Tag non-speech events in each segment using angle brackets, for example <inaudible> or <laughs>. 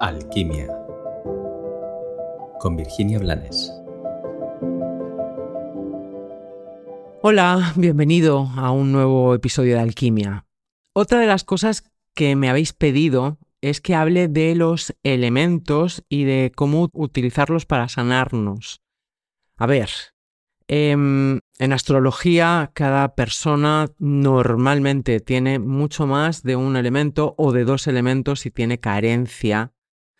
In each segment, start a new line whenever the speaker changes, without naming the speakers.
Alquimia con Virginia Blanes.
Hola, bienvenido a un nuevo episodio de Alquimia. Otra de las cosas que me habéis pedido es que hable de los elementos y de cómo utilizarlos para sanarnos. A ver, em, en astrología cada persona normalmente tiene mucho más de un elemento o de dos elementos si tiene carencia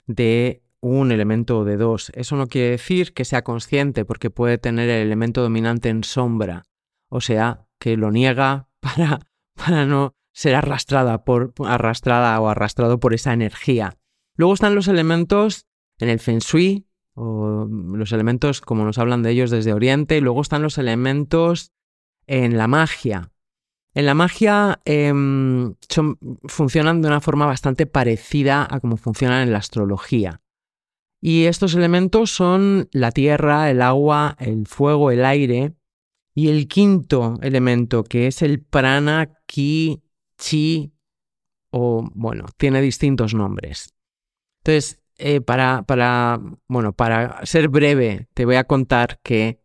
de un elemento o de dos. Eso no quiere decir que sea consciente porque puede tener el elemento dominante en sombra, o sea, que lo niega <laughs> para, para no ser arrastrada, por, arrastrada o arrastrado por esa energía. Luego están los elementos en el Feng Shui, o los elementos como nos hablan de ellos desde Oriente, y luego están los elementos en la magia. En la magia em, funcionan de una forma bastante parecida a cómo funcionan en la astrología. Y estos elementos son la tierra, el agua, el fuego, el aire. Y el quinto elemento, que es el prana, ki, chi, o bueno, tiene distintos nombres. Entonces, eh, para, para, bueno, para ser breve, te voy a contar que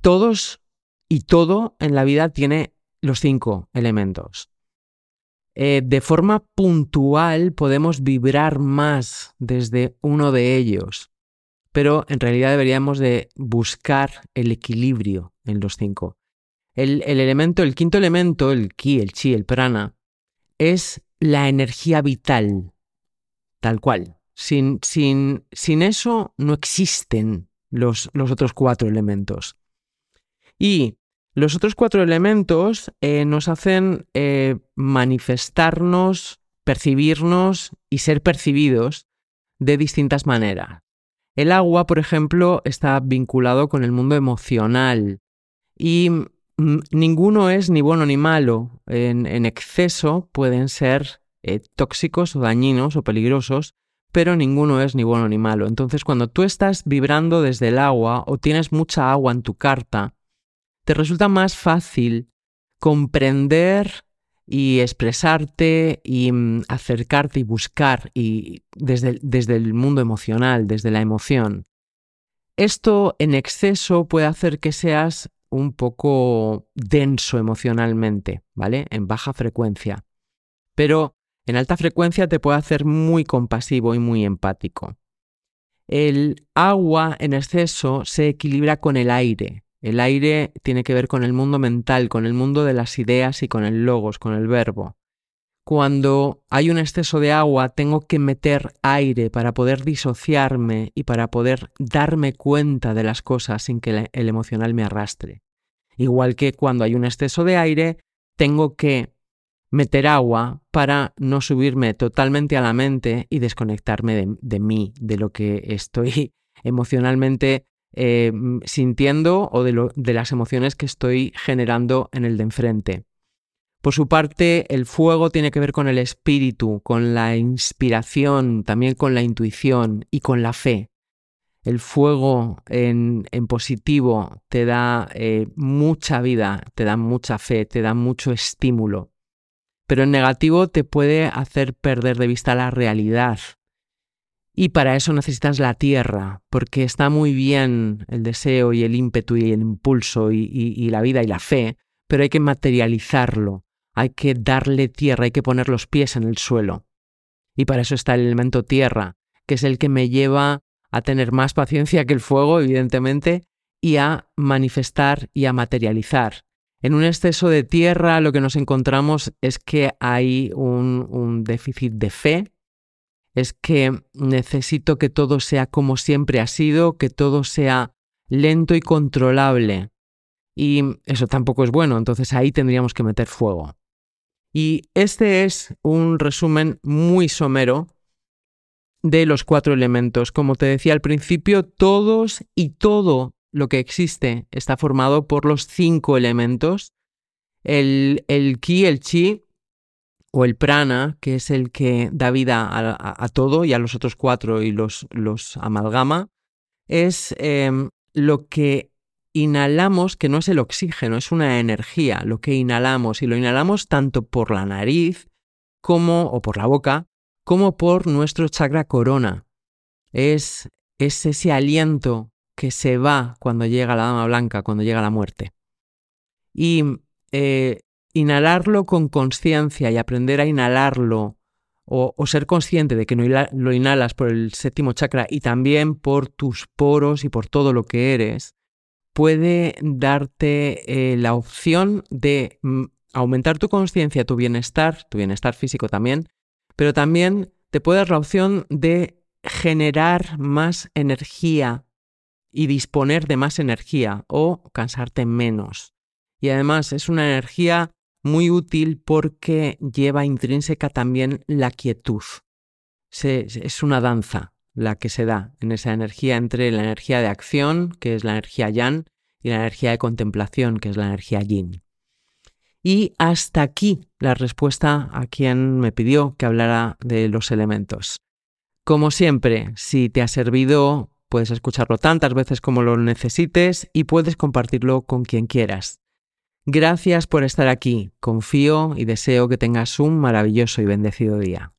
todos y todo en la vida tiene los cinco elementos. Eh, de forma puntual podemos vibrar más desde uno de ellos, pero en realidad deberíamos de buscar el equilibrio en los cinco. El, el elemento, el quinto elemento, el ki, el chi, el prana, es la energía vital, tal cual. Sin, sin, sin eso no existen los, los otros cuatro elementos. Y los otros cuatro elementos eh, nos hacen eh, manifestarnos, percibirnos y ser percibidos de distintas maneras. El agua, por ejemplo, está vinculado con el mundo emocional y mm, ninguno es ni bueno ni malo. En, exceso pueden ser eh, tóxicos o dañinos o peligrosos, pero ninguno es ni bueno ni malo. Entonces, cuando tú estás vibrando desde el agua o tienes mucha agua en tu carta, te resulta más fácil comprender y expresarte y mm, acercarte y buscar y desde, desde el mundo emocional, desde la emoción. Esto en exceso puede hacer que seas un poco denso emocionalmente, ¿vale? En baja frecuencia. Pero en alta frecuencia te puede hacer muy compasivo y muy empático. El agua en exceso se equilibra con el aire, el aire tiene que ver con el mundo mental, con el mundo de las ideas y con el logos, con el verbo. Cuando hay un exceso de agua, tengo que meter aire para poder disociarme y para poder darme cuenta de las cosas sin que el emocional me arrastre. Igual que cuando hay un exceso de aire, tengo que meter agua para no subirme totalmente a la mente y desconectarme de, mí, de lo que estoy <laughs> emocionalmente eh, sintiendo o de, de las emociones que estoy generando en el de enfrente. Por su parte, el fuego tiene que ver con el espíritu, con la inspiración, también con la intuición y con la fe. El fuego en, positivo te da eh, mucha vida, te da mucha fe, te da mucho estímulo. Pero en negativo te puede hacer perder de vista la realidad, y para eso necesitas la tierra, porque está muy bien el deseo y el ímpetu y el impulso y, la vida y la fe, pero hay que materializarlo, hay que darle tierra, hay que poner los pies en el suelo. Y para eso está el elemento tierra, que es el que me lleva a tener más paciencia que el fuego, evidentemente, y a manifestar y a materializar. En un exceso de tierra lo que nos encontramos es que hay un déficit de fe, es que necesito que todo sea como siempre ha sido, que todo sea lento y controlable. Y eso tampoco es bueno, entonces ahí tendríamos que meter fuego. Y este es un resumen muy somero de los cuatro elementos. Como te decía al principio, todos y todo lo que existe está formado por los cinco elementos. El, el ki, el chi, o el prana, que es el que da vida a, todo y a los otros cuatro y los, los amalgama, es em, lo que inhalamos, que no es el oxígeno, es una energía, lo que inhalamos, y lo inhalamos tanto por la nariz como, o por la boca, como por nuestro chakra corona. Es, es ese aliento que se va cuando llega la dama blanca, cuando llega la muerte. Y eh, inhalarlo con conciencia y aprender a inhalarlo o, ser consciente de que lo inhalas por el séptimo chakra y también por tus poros y por todo lo que eres, puede darte eh, la opción de mm, aumentar tu conciencia, tu bienestar, tu bienestar físico también, pero también te puede dar la opción de generar más energía y disponer de más energía o cansarte menos. Y además es una energía muy útil porque lleva intrínseca también la quietud. es una danza la que se da en esa energía entre la energía de acción, que es la energía yang, y la energía de contemplación, que es la energía yin. Y hasta aquí la respuesta a quien me pidió que hablara de los elementos. Como siempre, si te ha servido, puedes escucharlo tantas veces como lo necesites y puedes compartirlo con quien quieras. Gracias por estar aquí. Confío y deseo que tengas un maravilloso y bendecido día.